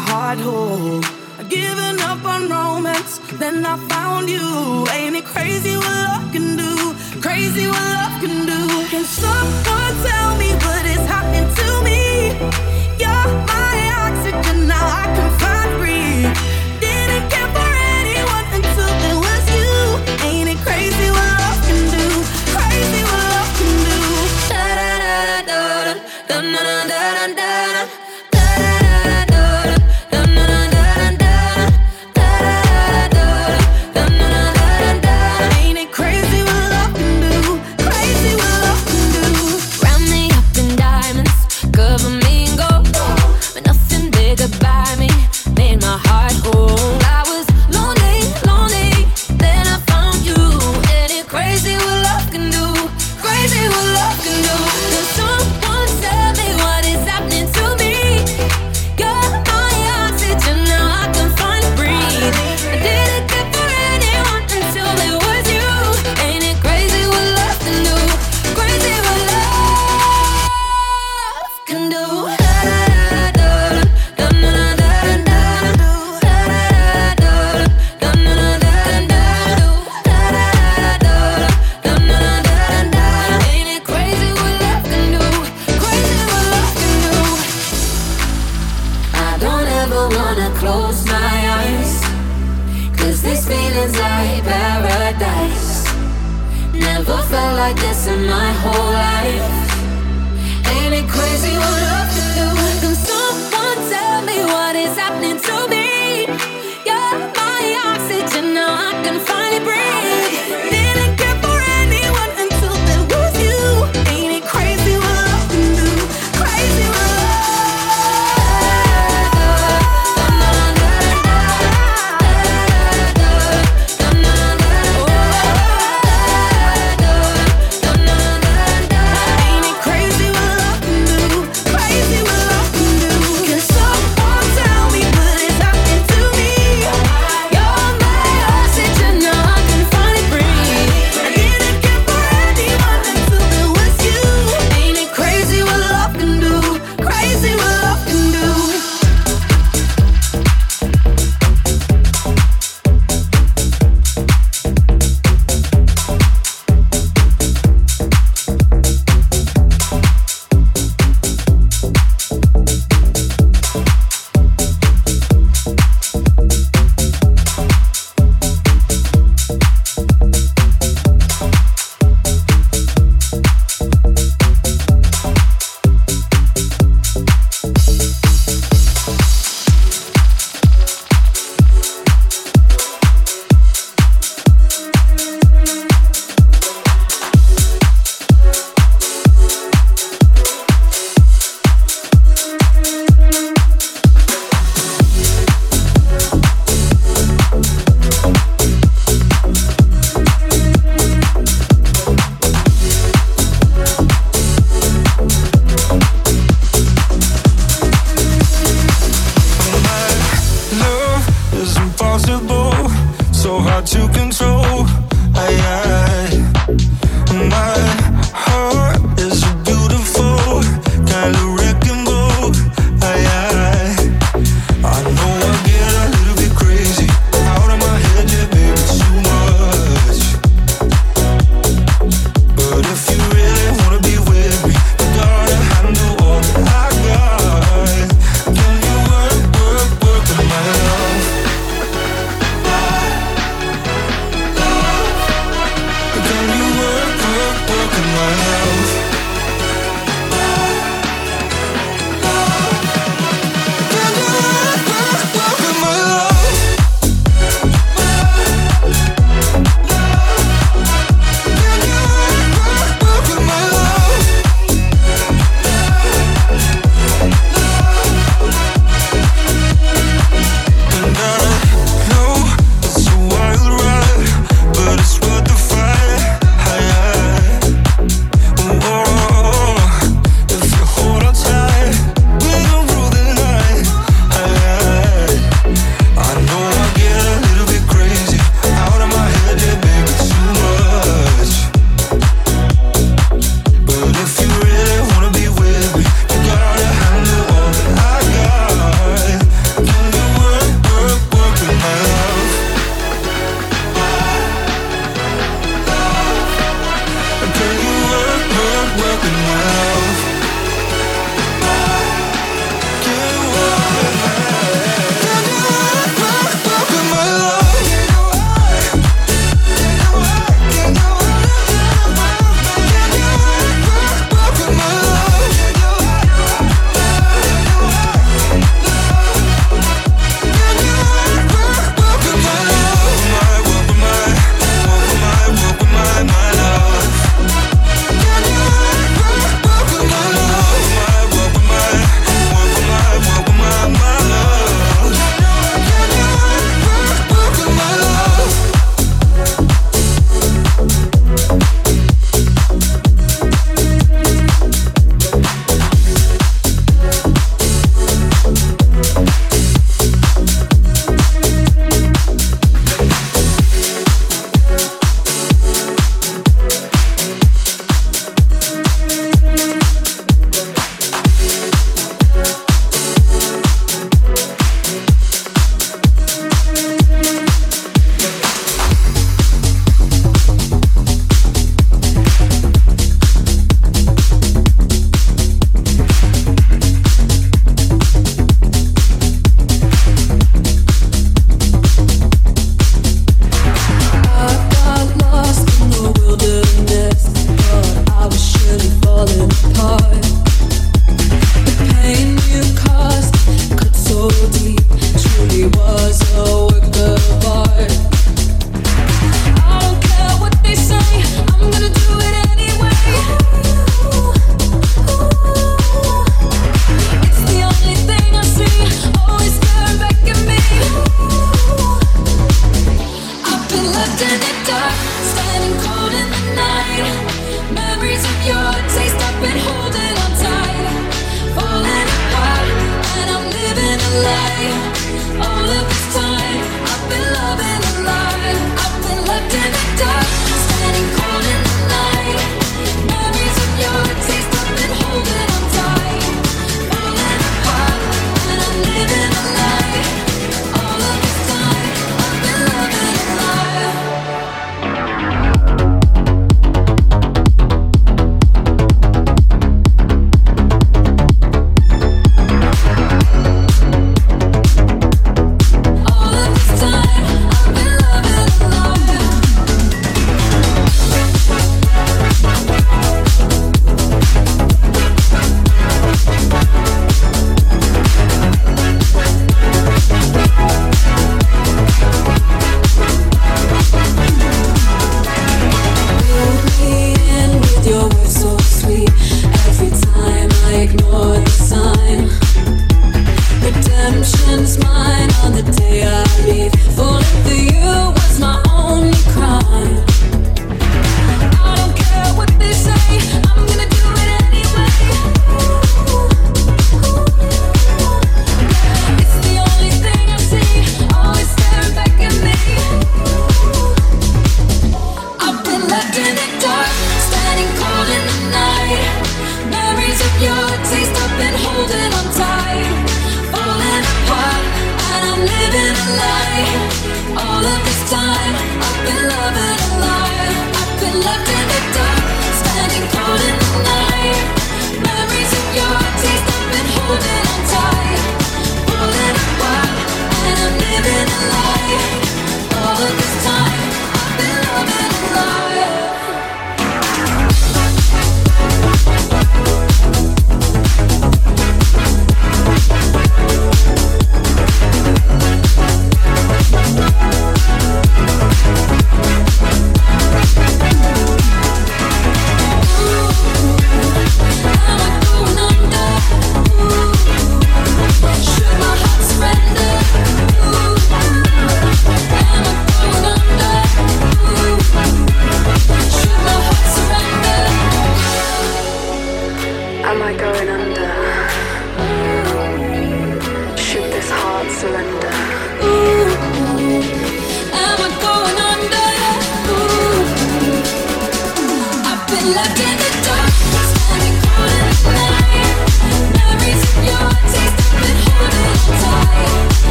Heart oh. whole. I'd given up on romance, then I found you. Ain't it crazy what love can do? Crazy what love can do. Can someone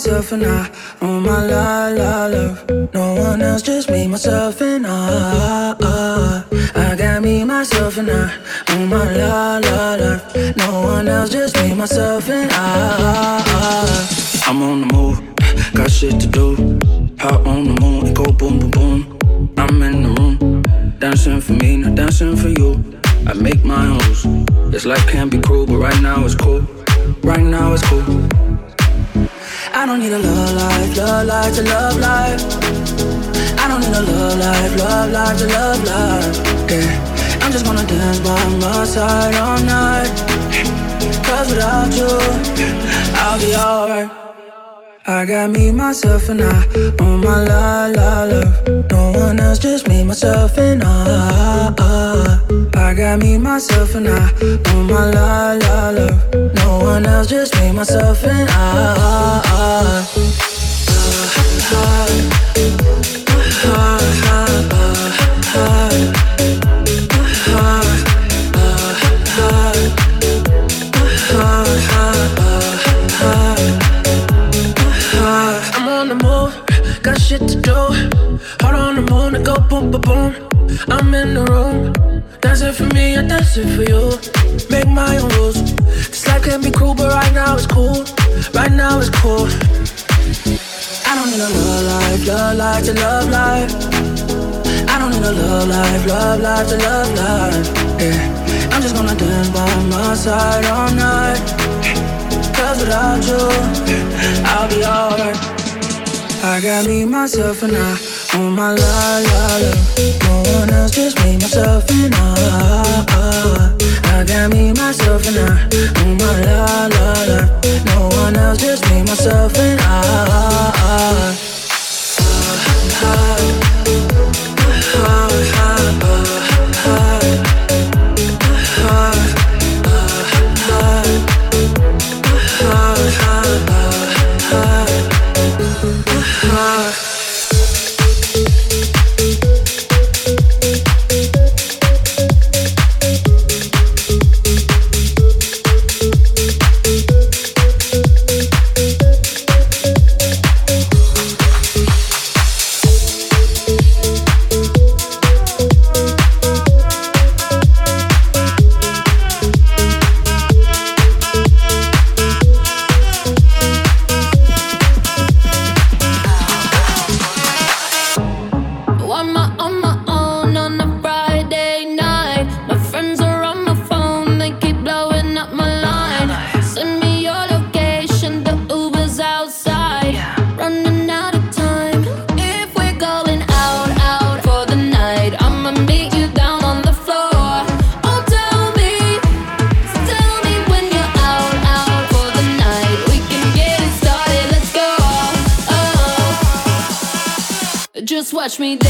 myself and I. Oh my la la love. No one else, just me, myself and I. I got me, myself and I. Oh my la la love. No one else, just me, myself and I. I'm on the move, got shit to do. Hot on the moon and go boom boom boom. I'm in the room, dancing for me, not dancing for you. I make my own rules. This life can be cruel, but right now it's cool. Right now it's cool. I don't need a love life, love life to love life. I don't need a love life, love life to love life. Yeah, I'm just gonna dance by my side all night. Cause without you, I'll be alright. I got me, myself, and I on my la la love. No one else, just me, myself, and I. I got me, myself, and I on my la la love. No one else, just me, myself, and I. boom. I'm in the room. Dance it for me, I dance it for you. Make my own rules. This life can be cruel, but right now it's cool. Right now it's cool. I don't need a love life, love life to love life. I don't need a love life, love life to love life. Yeah, I'm just gonna dance by my side all night. Cause without you, I'll be alright. I got me, myself, and I Oh my la la love, no one else, just me, myself and I. I got me, myself and I. Oh my la la love, no one else, just me, myself and I. I, I, I, I. touch me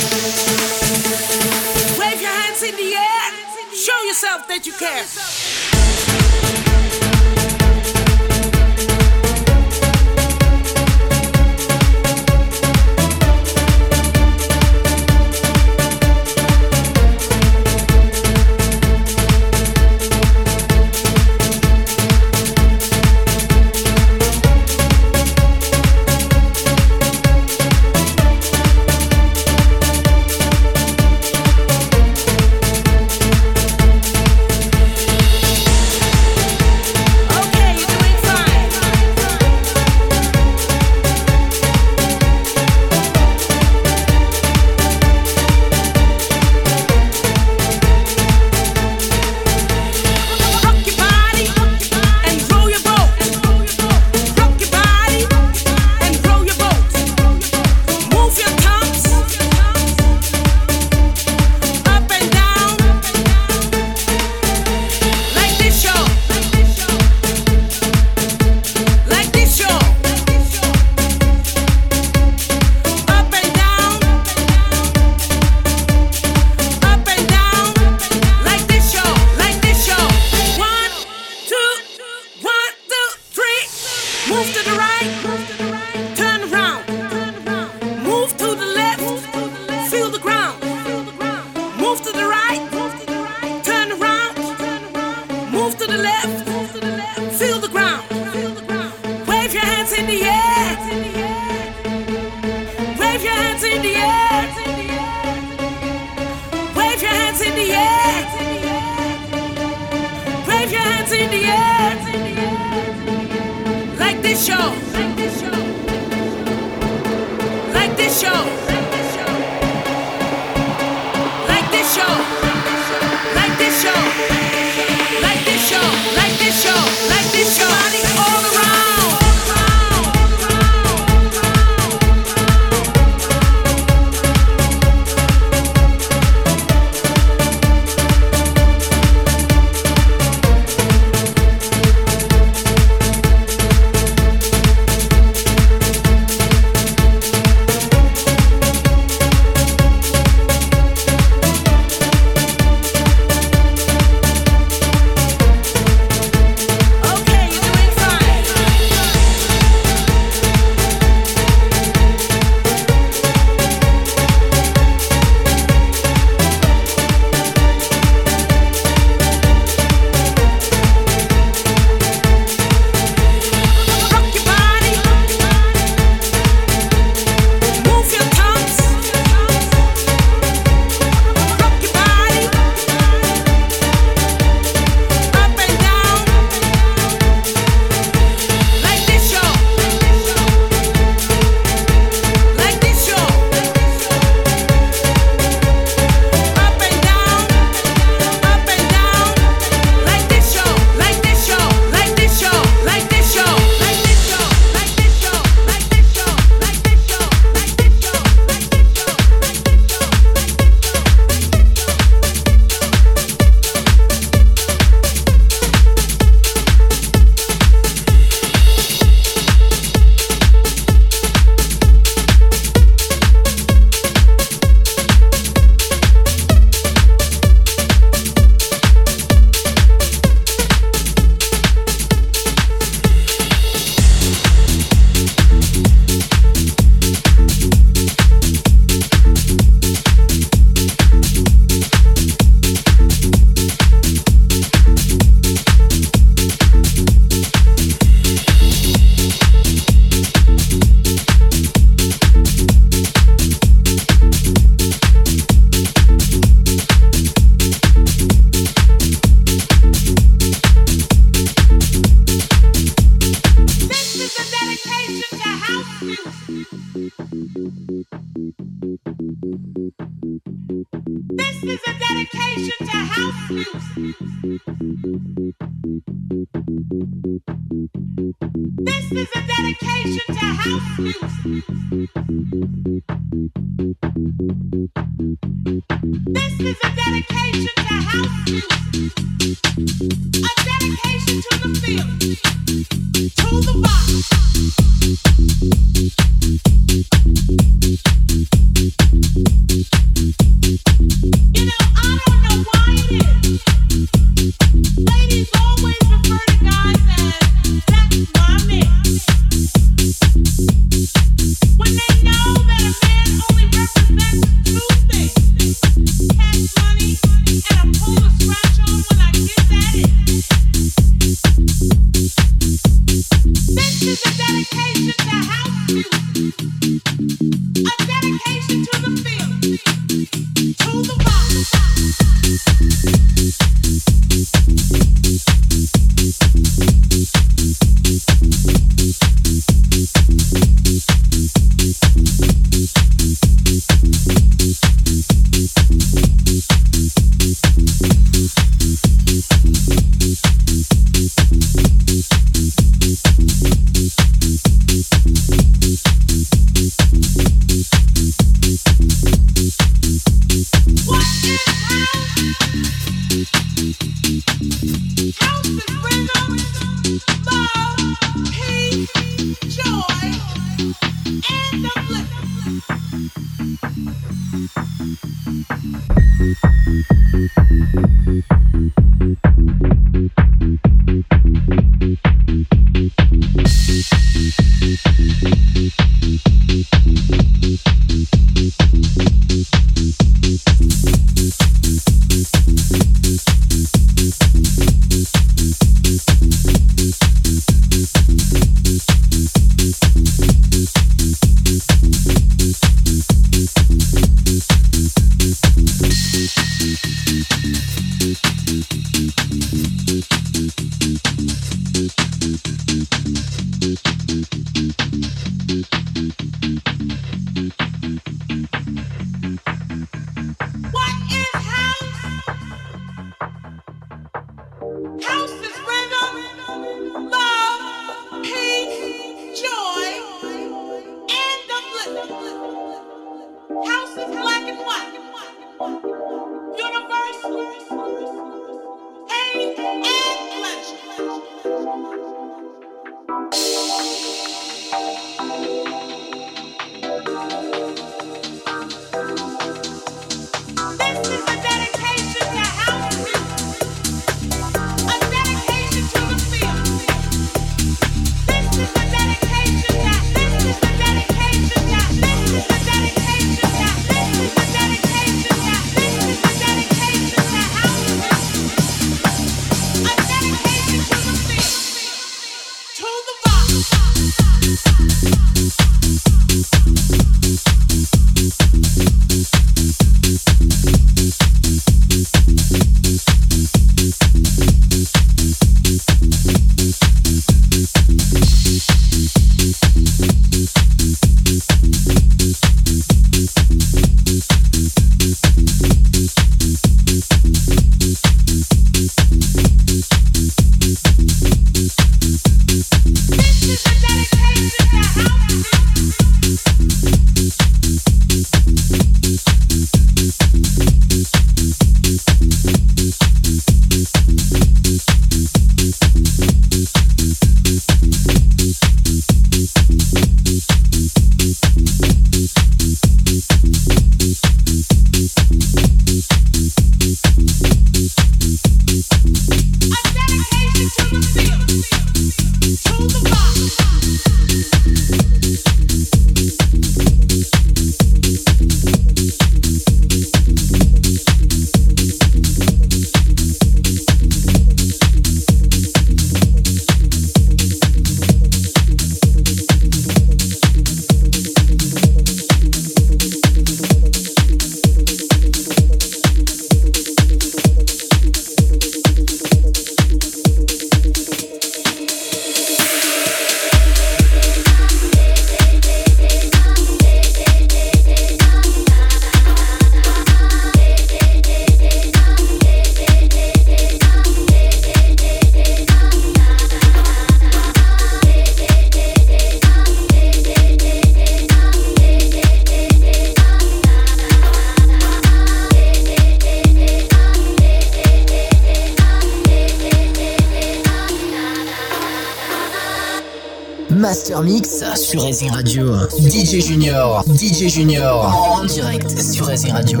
Sur Racing Radio. DJ Junior, DJ Junior, en direct sur Racing Radio.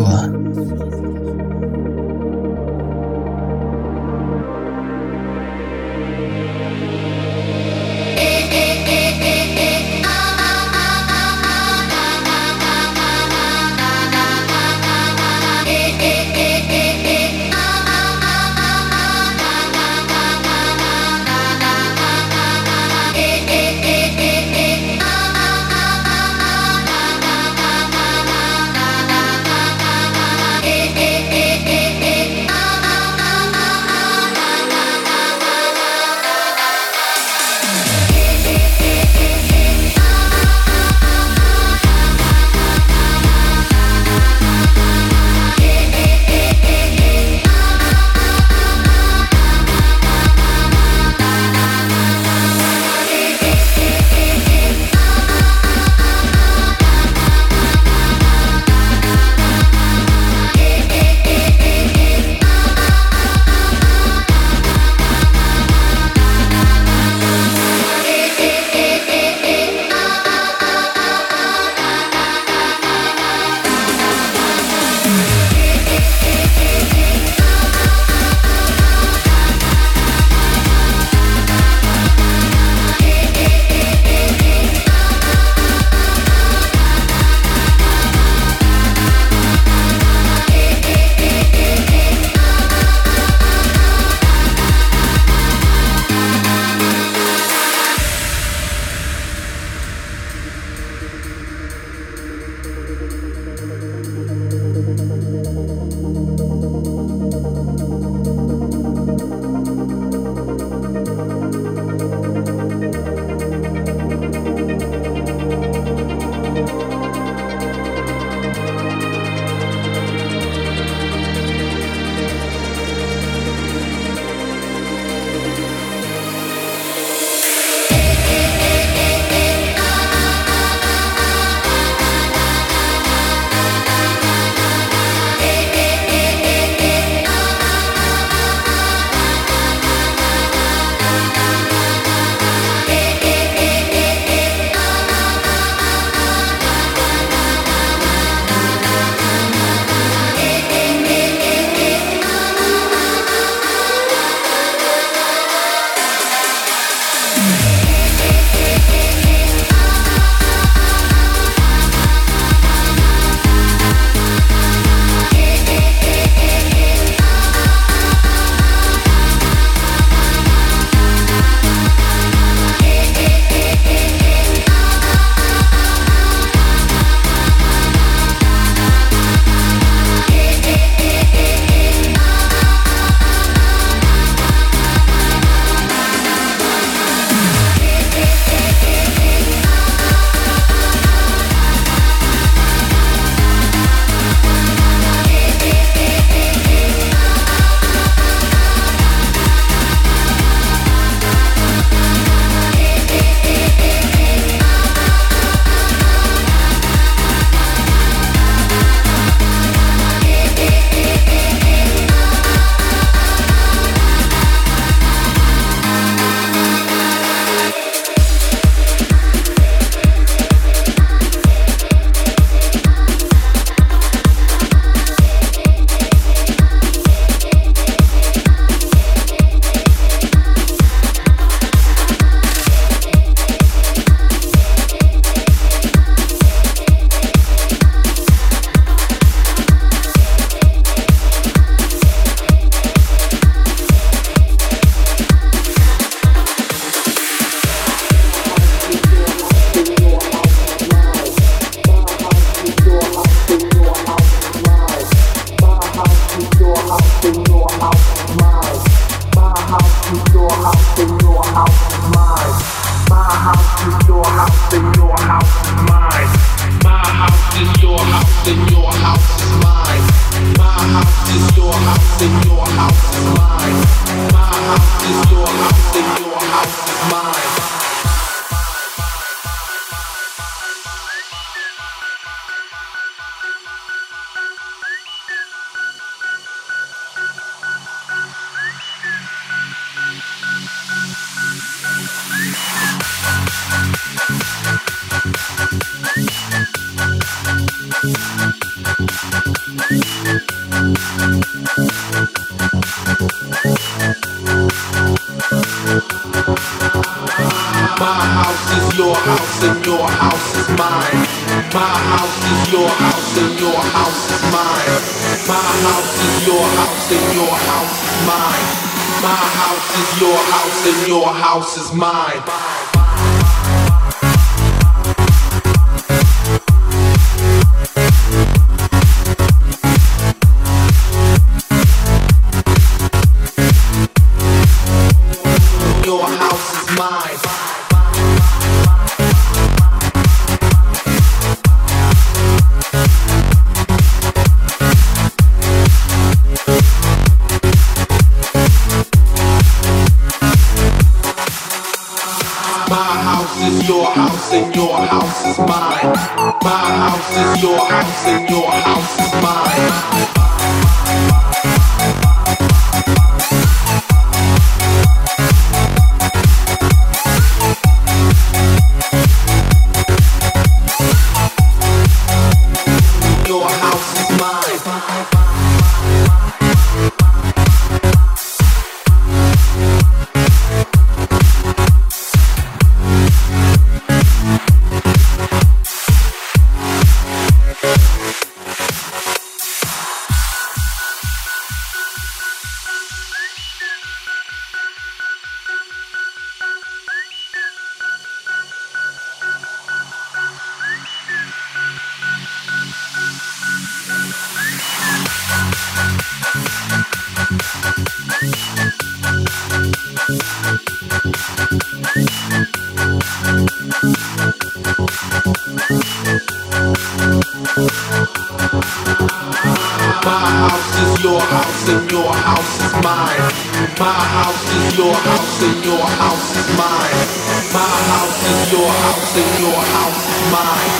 your house and your house is mine.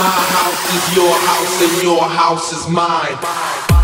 My house is your house and your house is mine.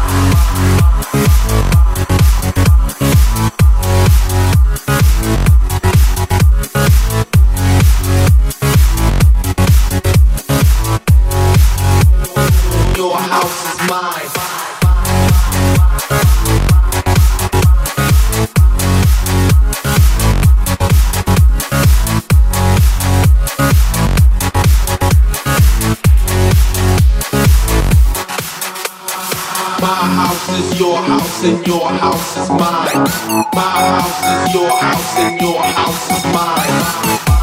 and your house is mine. My house is your house and your house is mine.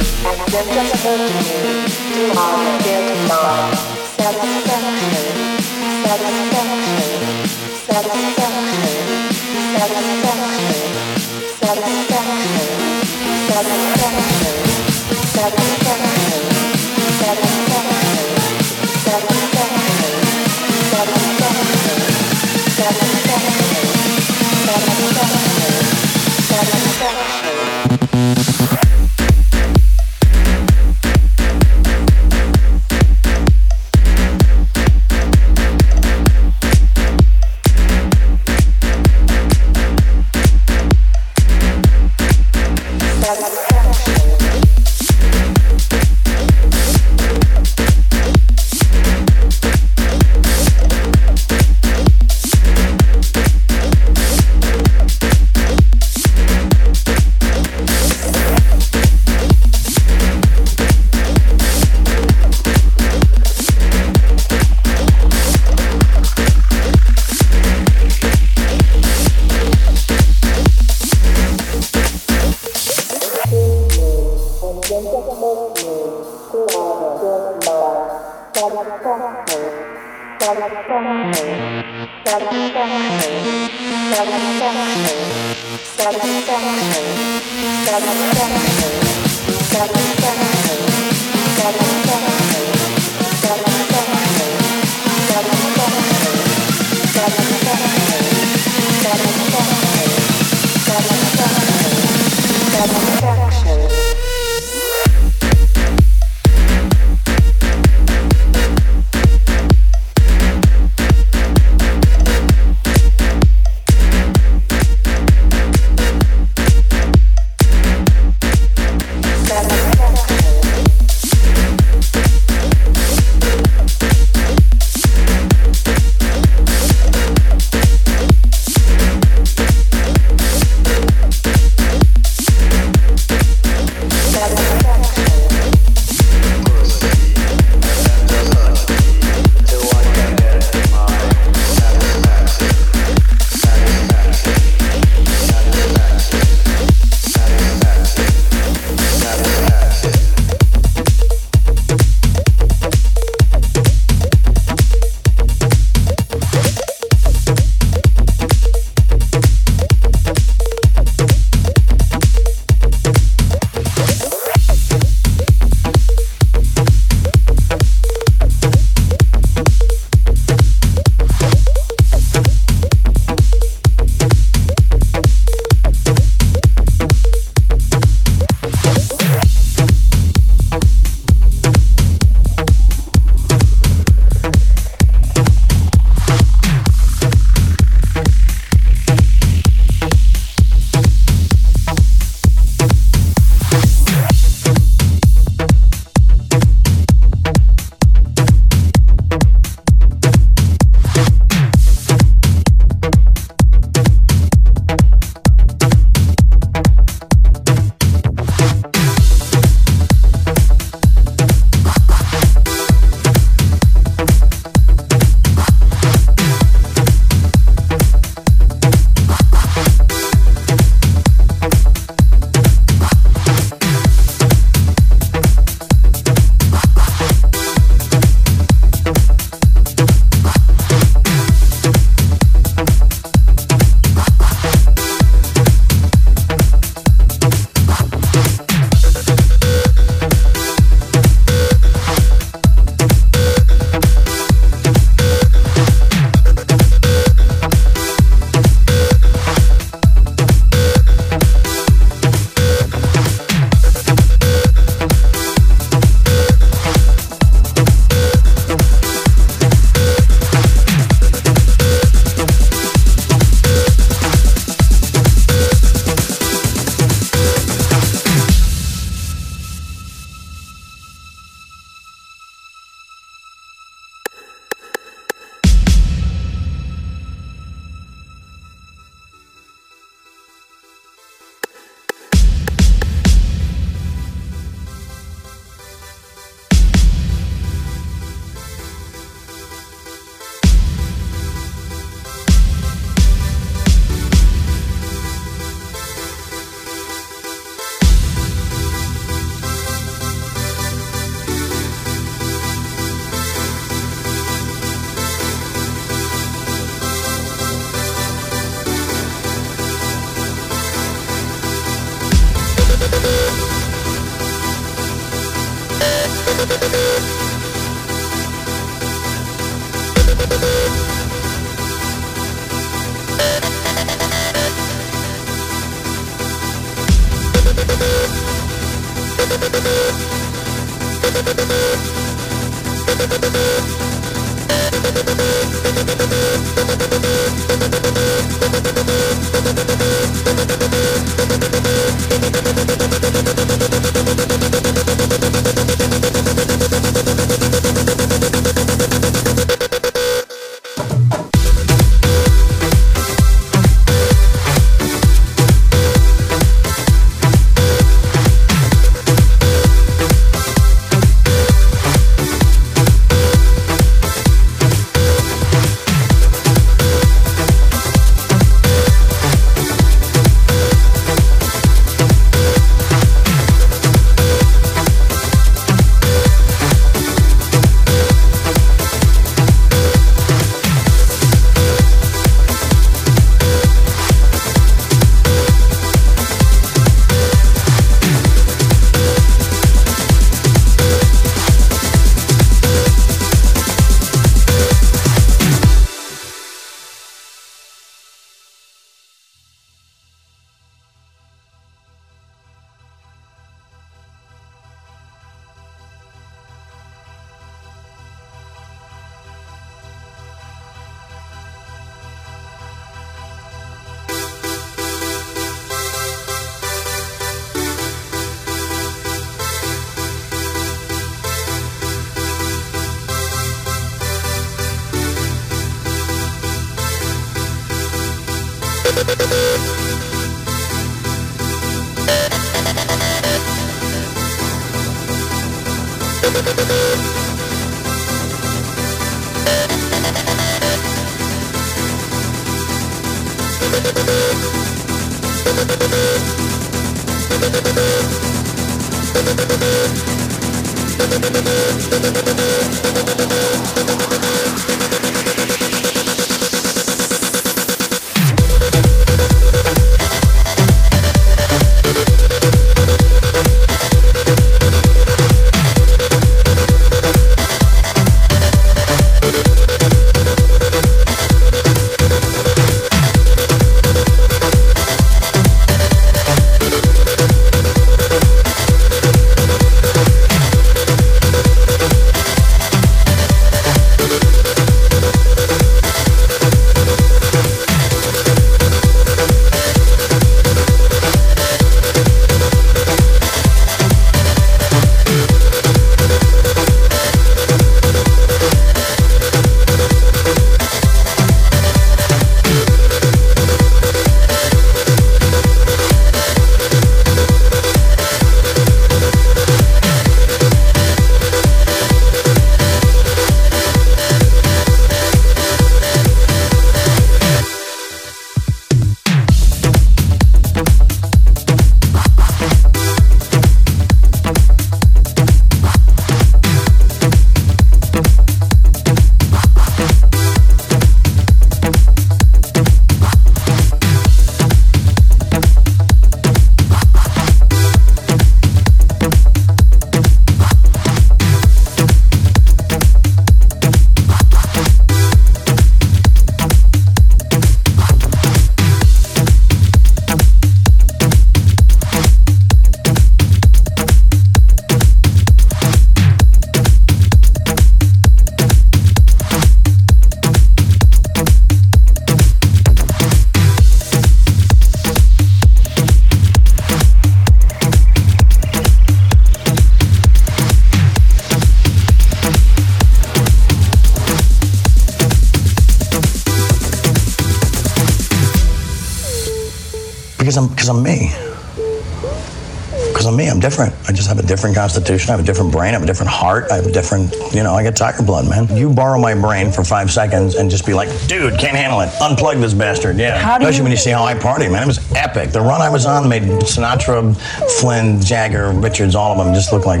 Different. I just have a different constitution. I have a different brain. I have a different heart. I have a different, you know, I get tiger blood, man. You borrow my brain for five seconds and just be like, dude, can't handle it. Unplug this bastard. Yeah. How do Especially you- when you see how I party, man. It was epic. The run I was on made Sinatra, Flynn, Jagger, Richards, all of them just look like,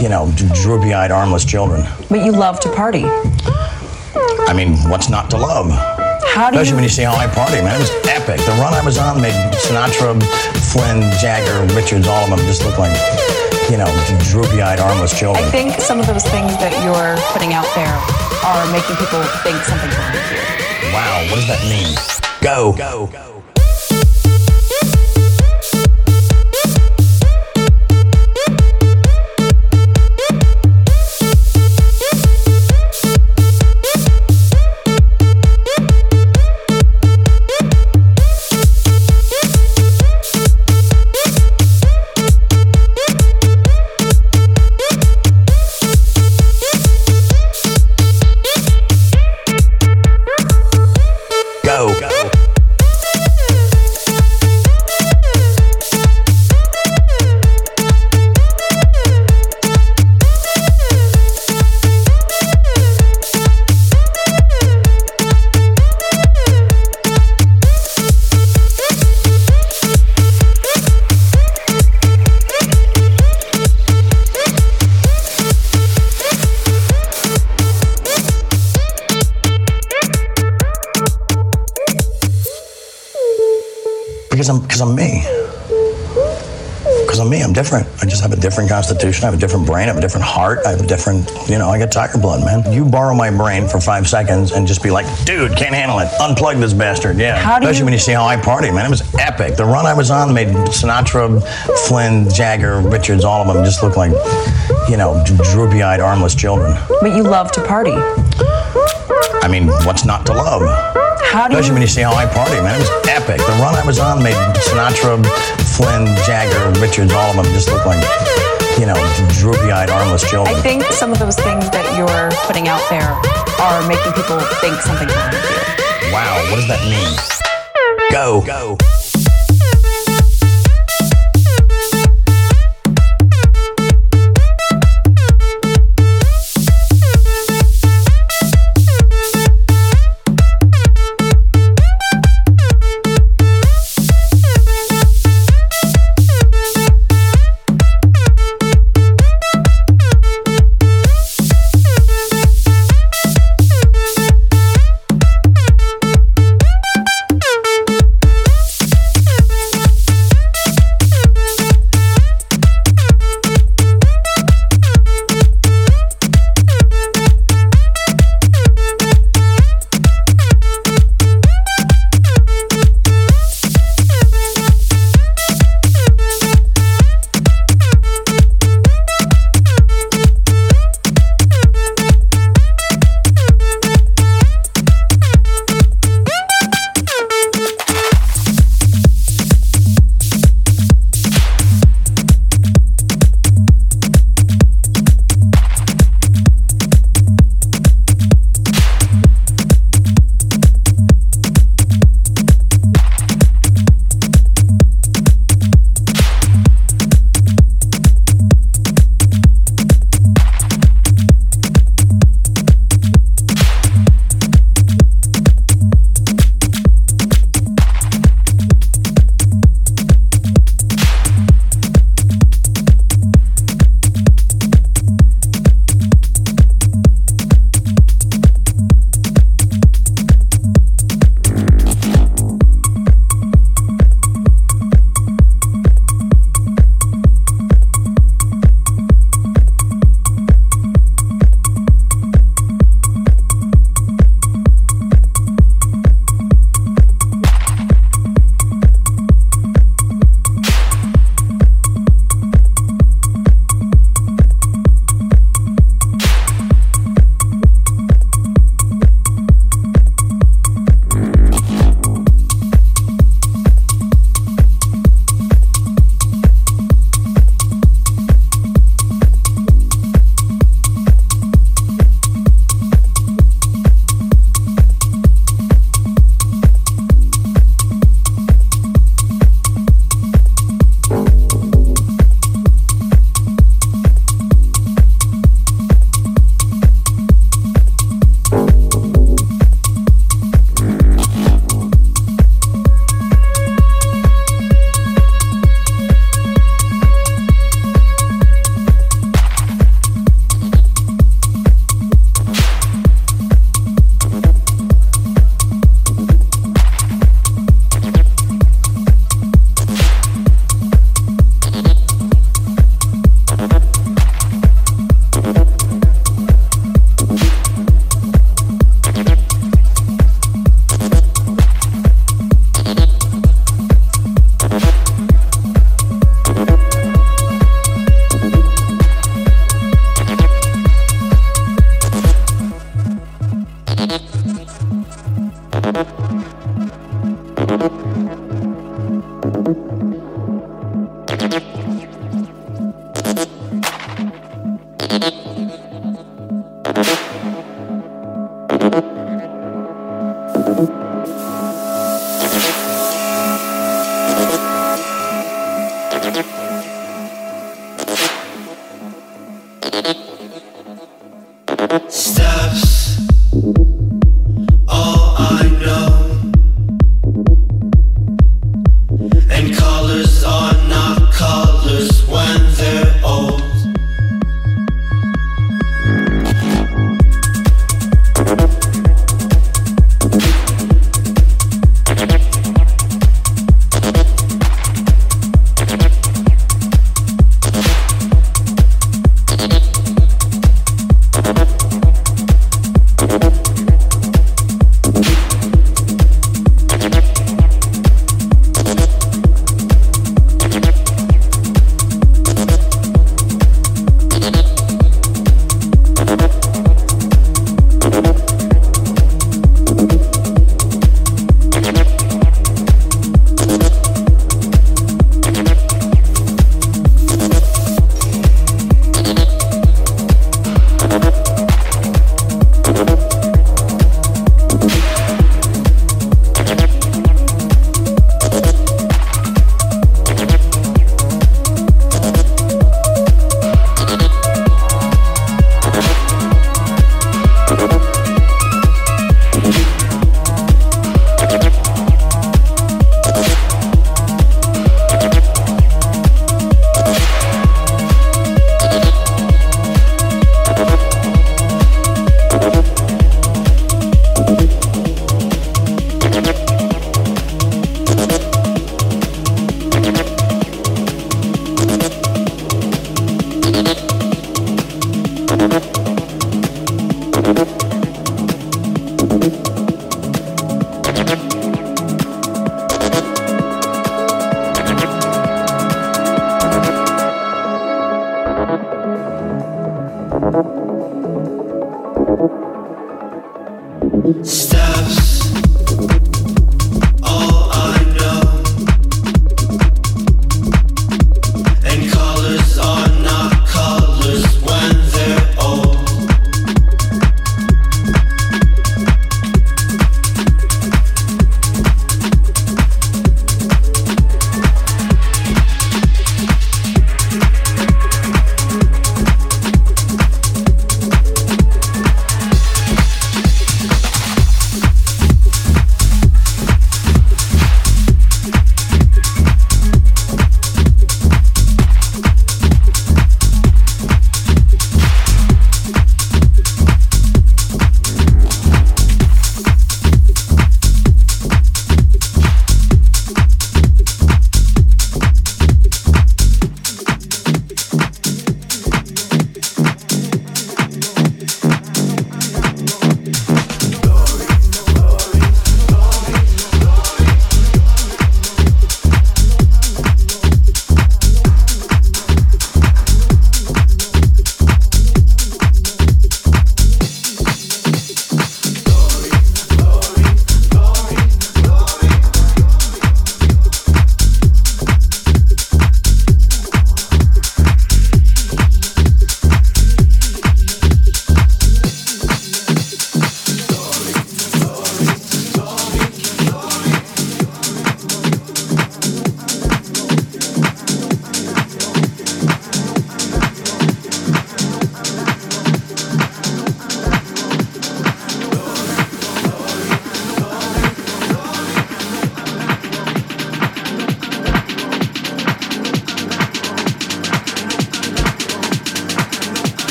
you know, droopy eyed, armless children. But you love to party. I mean, what's not to love? How do Especially you? when you see how I party, man. It was epic. The run I was on made Sinatra, Flynn, Jagger, Richards, all of them just look like, you know, droopy eyed, armless children. I think some of those things that you're putting out there are making people think something's wrong with you. Wow, what does that mean? Go. Go. Because because I'm me. Because I'm me. I'm different. I just have a different constitution. I have a different brain. I have a different heart. I have a different, you know, I got tiger blood, man. You borrow my brain for five seconds and just be like, dude, can't handle it. Unplug this bastard. Yeah. How do Especially you- when you see how I party, man. It was epic. The run I was on made Sinatra, Flynn, Jagger, Richards, all of them just look like, you know, droopy eyed, armless children. But you love to party. I mean, what's not to love? How do Especially you, when you see how I party, man. It was epic. The run I was on made Sinatra, Flynn, Jagger, Richards, all of them just look like, you know, droopy eyed, armless children. I think some of those things that you're putting out there are making people think something's wrong with you. wow, what does that mean? Go. Go.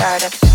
started.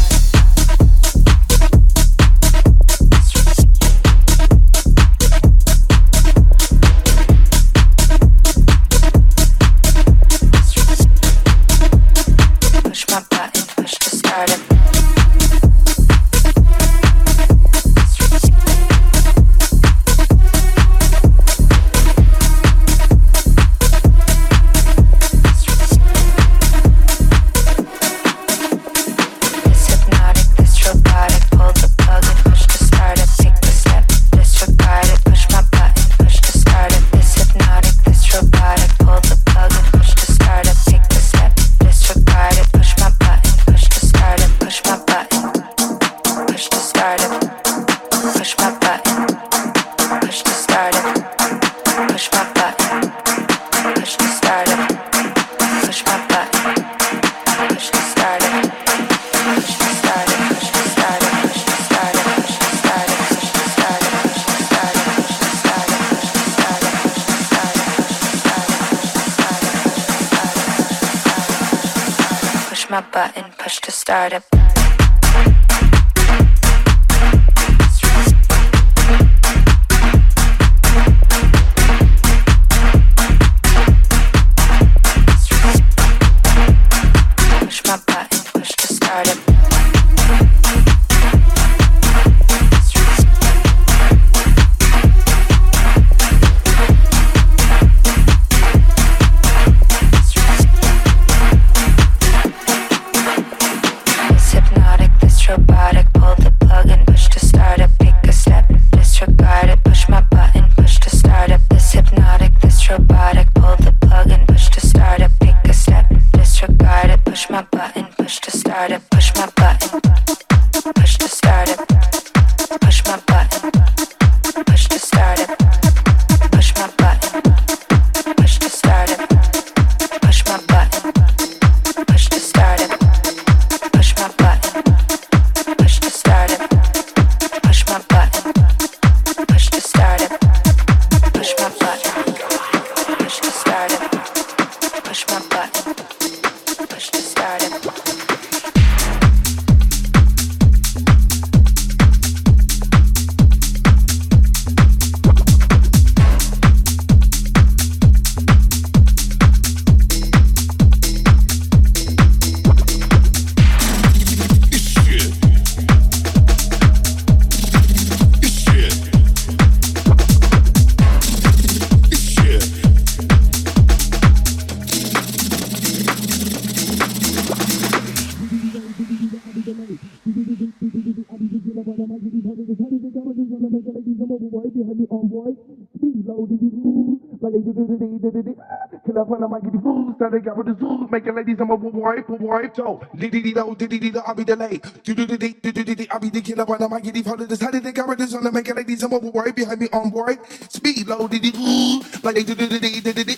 so they got with the zoo, making ladies, I'm a boy, boy, boy, so, diddy, do, diddy, do, I'll be delayed, do, do, do, do, do, do, I'll be the killer, when I'm a giddy, how this, how they got with the zoo, making ladies, I'm a boy, behind me on board, speed low, diddy, do, like they do, do, do, do, do, do,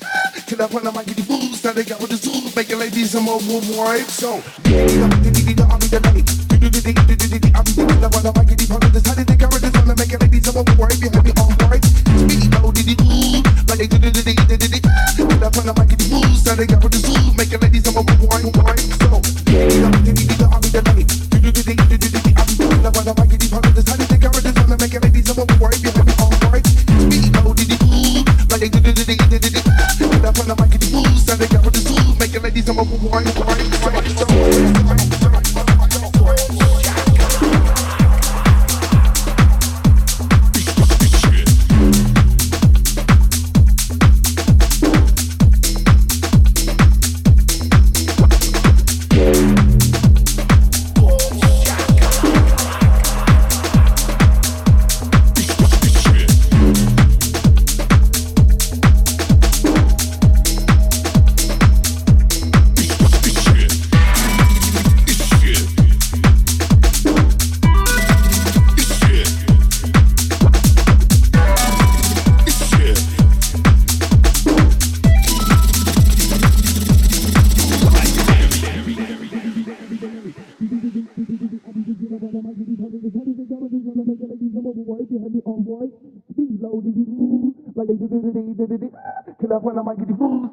killer, when I'm a giddy, boo, so they got with the zoo, making ladies, I'm a boy, so, diddy, do, diddy, do, I'll be delayed,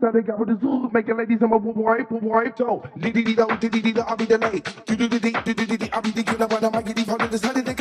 Saturday got with the Zulu, make the ladies on my wipe, wipe, toe. Diddy, diddy, diddy, I'll be the late. Diddy, diddy, diddy, I'll be the killer, but I might get the front of the